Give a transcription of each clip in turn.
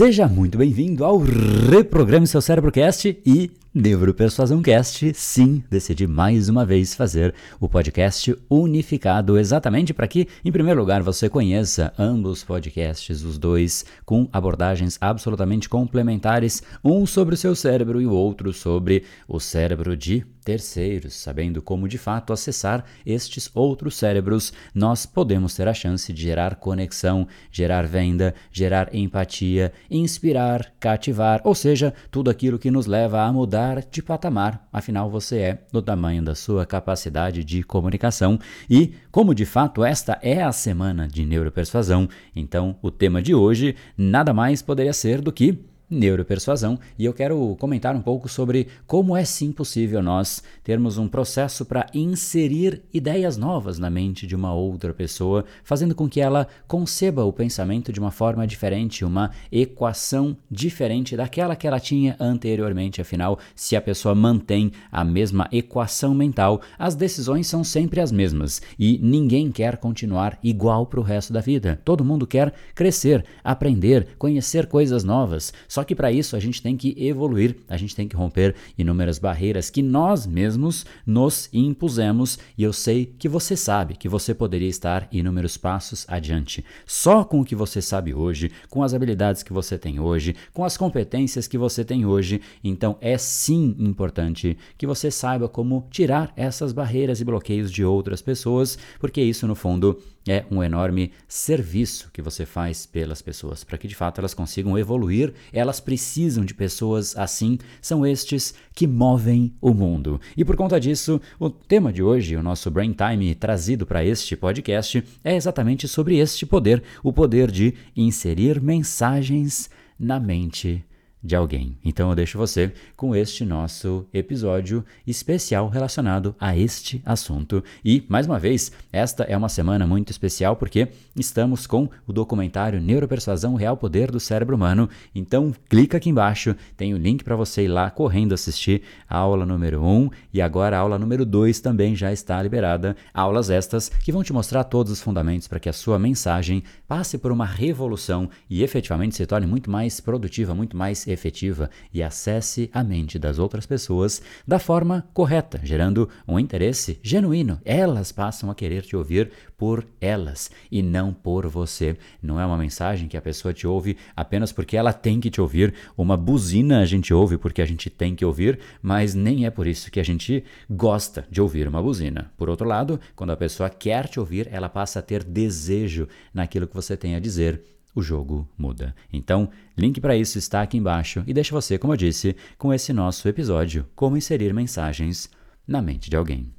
Seja muito bem-vindo ao Reprograme Seu Cérebro Cast e Neuropersuasão Cast. Sim, decidi mais uma vez fazer o podcast unificado exatamente para que, em primeiro lugar, você conheça ambos podcasts, os dois com abordagens absolutamente complementares, um sobre o seu cérebro e o outro sobre o cérebro de terceiros, sabendo como de fato acessar estes outros cérebros, nós podemos ter a chance de gerar conexão, gerar venda, gerar empatia, inspirar, cativar, ou seja, tudo aquilo que nos leva a mudar de patamar. Afinal, você é do tamanho da sua capacidade de comunicação e, como de fato esta é a semana de neuropersuasão, então o tema de hoje nada mais poderia ser do que neuropersuasão e eu quero comentar um pouco sobre como é sim possível nós termos um processo para inserir ideias novas na mente de uma outra pessoa, fazendo com que ela conceba o pensamento de uma forma diferente, uma equação diferente daquela que ela tinha anteriormente. Afinal, se a pessoa mantém a mesma equação mental, as decisões são sempre as mesmas e ninguém quer continuar igual para o resto da vida. Todo mundo quer crescer, aprender, conhecer coisas novas. Só só que para isso a gente tem que evoluir, a gente tem que romper inúmeras barreiras que nós mesmos nos impusemos e eu sei que você sabe que você poderia estar inúmeros passos adiante. Só com o que você sabe hoje, com as habilidades que você tem hoje, com as competências que você tem hoje, então é sim importante que você saiba como tirar essas barreiras e bloqueios de outras pessoas, porque isso no fundo é um enorme serviço que você faz pelas pessoas, para que de fato elas consigam evoluir, elas precisam de pessoas assim, são estes que movem o mundo. E por conta disso, o tema de hoje, o nosso Brain Time trazido para este podcast, é exatamente sobre este poder, o poder de inserir mensagens na mente de alguém. Então eu deixo você com este nosso episódio especial relacionado a este assunto. E, mais uma vez, esta é uma semana muito especial porque estamos com o documentário Neuropersuasão Real Poder do Cérebro Humano. Então, clica aqui embaixo, tem o link para você ir lá correndo assistir a aula número 1 e agora a aula número 2 também já está liberada. Aulas estas que vão te mostrar todos os fundamentos para que a sua mensagem passe por uma revolução e efetivamente se torne muito mais produtiva, muito mais efetiva e acesse a mente das outras pessoas da forma correta, gerando um interesse genuíno. Elas passam a querer te ouvir por elas e não por você. Não é uma mensagem que a pessoa te ouve apenas porque ela tem que te ouvir. Uma buzina a gente ouve porque a gente tem que ouvir, mas nem é por isso que a gente gosta de ouvir uma buzina. Por outro lado, quando a pessoa quer te ouvir, ela passa a ter desejo naquilo que você tem a dizer o jogo muda. Então, link para isso está aqui embaixo e deixa você, como eu disse, com esse nosso episódio Como inserir mensagens na mente de alguém.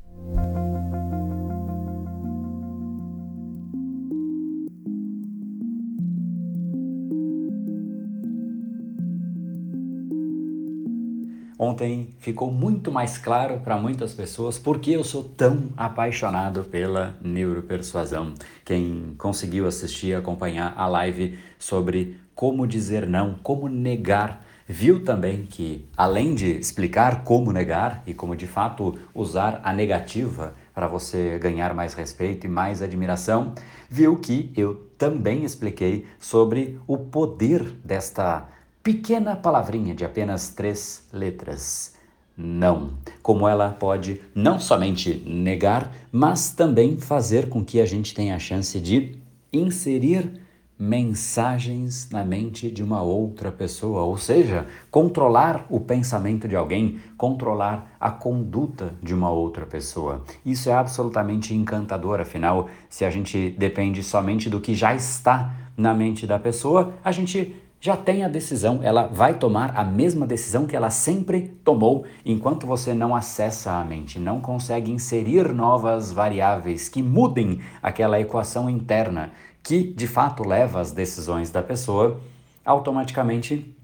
Ontem ficou muito mais claro para muitas pessoas por que eu sou tão apaixonado pela neuropersuasão. Quem conseguiu assistir e acompanhar a live sobre como dizer não, como negar, viu também que, além de explicar como negar e como de fato usar a negativa para você ganhar mais respeito e mais admiração, viu que eu também expliquei sobre o poder desta pequena palavrinha de apenas três letras. Não. Como ela pode não somente negar, mas também fazer com que a gente tenha a chance de inserir mensagens na mente de uma outra pessoa, ou seja, controlar o pensamento de alguém, controlar a conduta de uma outra pessoa. Isso é absolutamente encantador, afinal, se a gente depende somente do que já está na mente da pessoa, a gente já tem a decisão, ela vai tomar a mesma decisão que ela sempre tomou, enquanto você não acessa a mente, não consegue inserir novas variáveis que mudem aquela equação interna que de fato leva às decisões da pessoa, automaticamente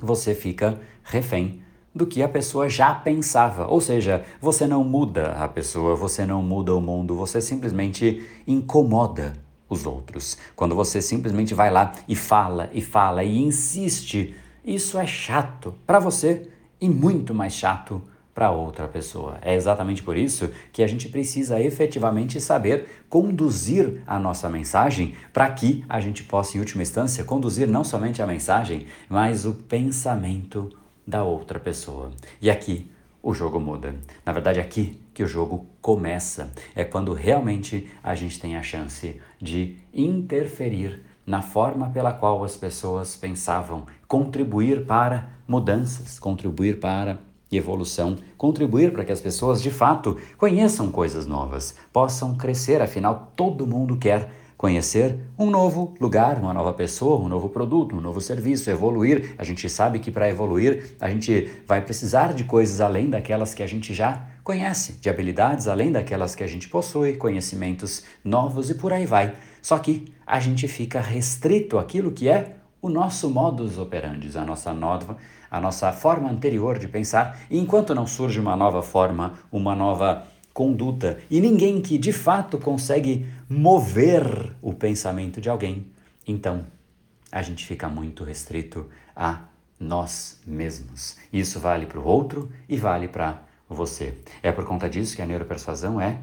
você fica refém do que a pessoa já pensava. Ou seja, você não muda a pessoa, você não muda o mundo, você simplesmente incomoda os outros. Quando você simplesmente vai lá e fala e fala e insiste, isso é chato para você e muito mais chato para outra pessoa. É exatamente por isso que a gente precisa efetivamente saber conduzir a nossa mensagem para que a gente possa, em última instância, conduzir não somente a mensagem, mas o pensamento da outra pessoa. E aqui o jogo muda. Na verdade, aqui que o jogo começa. É quando realmente a gente tem a chance de interferir na forma pela qual as pessoas pensavam, contribuir para mudanças, contribuir para evolução, contribuir para que as pessoas de fato conheçam coisas novas, possam crescer, afinal todo mundo quer conhecer um novo lugar, uma nova pessoa, um novo produto, um novo serviço, evoluir. A gente sabe que para evoluir a gente vai precisar de coisas além daquelas que a gente já conhece, de habilidades além daquelas que a gente possui, conhecimentos novos e por aí vai. Só que a gente fica restrito àquilo que é o nosso modus operandi, a nossa nova, a nossa forma anterior de pensar, e enquanto não surge uma nova forma, uma nova conduta e ninguém que de fato consegue mover o pensamento de alguém, então a gente fica muito restrito a nós mesmos. Isso vale para o outro e vale para você. É por conta disso que a neuropersuasão é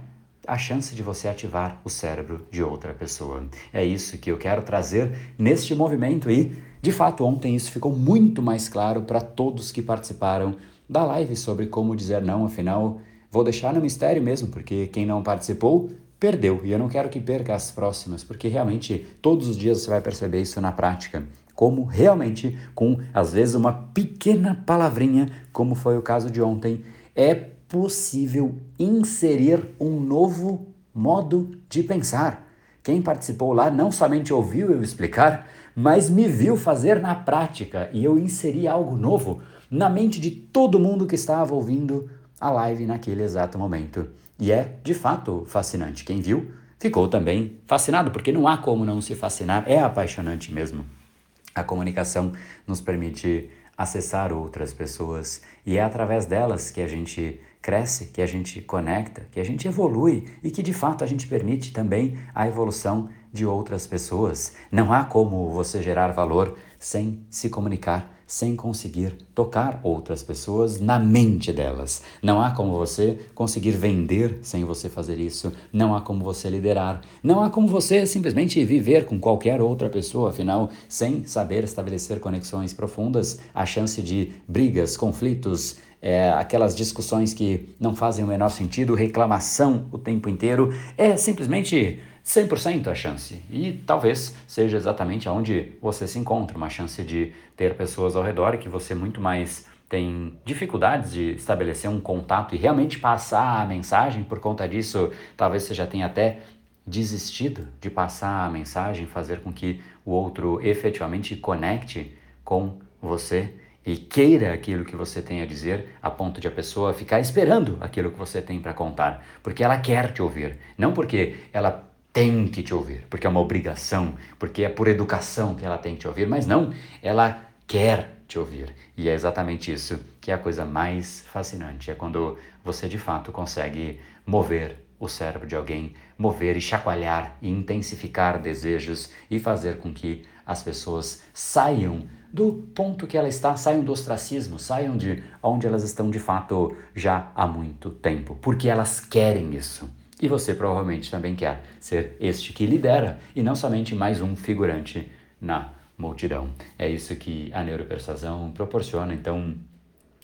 a chance de você ativar o cérebro de outra pessoa. É isso que eu quero trazer neste movimento e, de fato, ontem isso ficou muito mais claro para todos que participaram da live sobre como dizer não, afinal, Vou deixar no mistério mesmo, porque quem não participou perdeu. E eu não quero que perca as próximas, porque realmente todos os dias você vai perceber isso na prática. Como realmente, com às vezes uma pequena palavrinha, como foi o caso de ontem, é possível inserir um novo modo de pensar. Quem participou lá não somente ouviu eu explicar, mas me viu fazer na prática e eu inseri algo novo na mente de todo mundo que estava ouvindo a live naquele exato momento. E é, de fato, fascinante. Quem viu ficou também fascinado, porque não há como não se fascinar, é apaixonante mesmo. A comunicação nos permite acessar outras pessoas. E é através delas que a gente cresce, que a gente conecta, que a gente evolui e que de fato a gente permite também a evolução de outras pessoas. Não há como você gerar valor sem se comunicar sem conseguir tocar outras pessoas na mente delas. Não há como você conseguir vender sem você fazer isso. Não há como você liderar. Não há como você simplesmente viver com qualquer outra pessoa. Afinal, sem saber estabelecer conexões profundas, a chance de brigas, conflitos, é, aquelas discussões que não fazem o menor sentido, reclamação o tempo inteiro, é simplesmente 100% a chance. E talvez seja exatamente onde você se encontra, uma chance de ter pessoas ao redor que você muito mais tem dificuldades de estabelecer um contato e realmente passar a mensagem, por conta disso, talvez você já tenha até desistido de passar a mensagem, fazer com que o outro efetivamente conecte com você e queira aquilo que você tem a dizer, a ponto de a pessoa ficar esperando aquilo que você tem para contar, porque ela quer te ouvir, não porque ela tem que te ouvir, porque é uma obrigação, porque é por educação que ela tem que te ouvir, mas não, ela quer te ouvir. E é exatamente isso que é a coisa mais fascinante, é quando você de fato consegue mover o cérebro de alguém, mover e chacoalhar e intensificar desejos e fazer com que as pessoas saiam do ponto que ela está, saiam do ostracismo, saiam de onde elas estão de fato já há muito tempo, porque elas querem isso. E você provavelmente também quer ser este que lidera e não somente mais um figurante na multidão. É isso que a neuropersuasão proporciona. Então,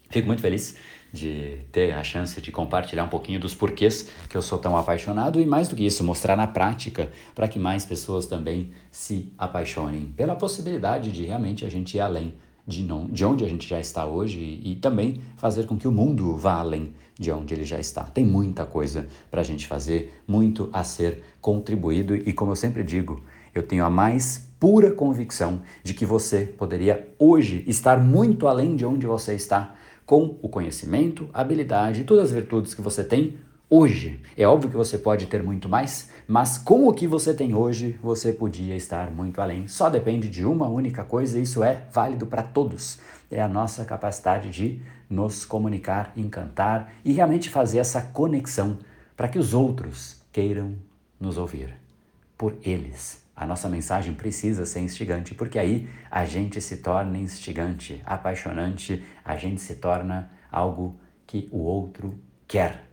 fico muito feliz de ter a chance de compartilhar um pouquinho dos porquês que eu sou tão apaixonado e mais do que isso, mostrar na prática para que mais pessoas também se apaixonem pela possibilidade de realmente a gente ir além de, não, de onde a gente já está hoje e, e também fazer com que o mundo vá além de onde ele já está. Tem muita coisa para a gente fazer, muito a ser contribuído e, como eu sempre digo, eu tenho a mais pura convicção de que você poderia hoje estar muito além de onde você está com o conhecimento, habilidade e todas as virtudes que você tem hoje. É óbvio que você pode ter muito mais, mas com o que você tem hoje, você podia estar muito além. Só depende de uma única coisa e isso é válido para todos. É a nossa capacidade de nos comunicar, encantar e realmente fazer essa conexão para que os outros queiram nos ouvir. Por eles. A nossa mensagem precisa ser instigante, porque aí a gente se torna instigante, apaixonante, a gente se torna algo que o outro quer.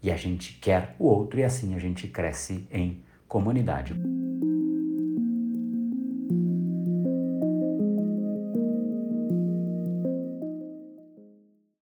E a gente quer o outro e assim a gente cresce em comunidade.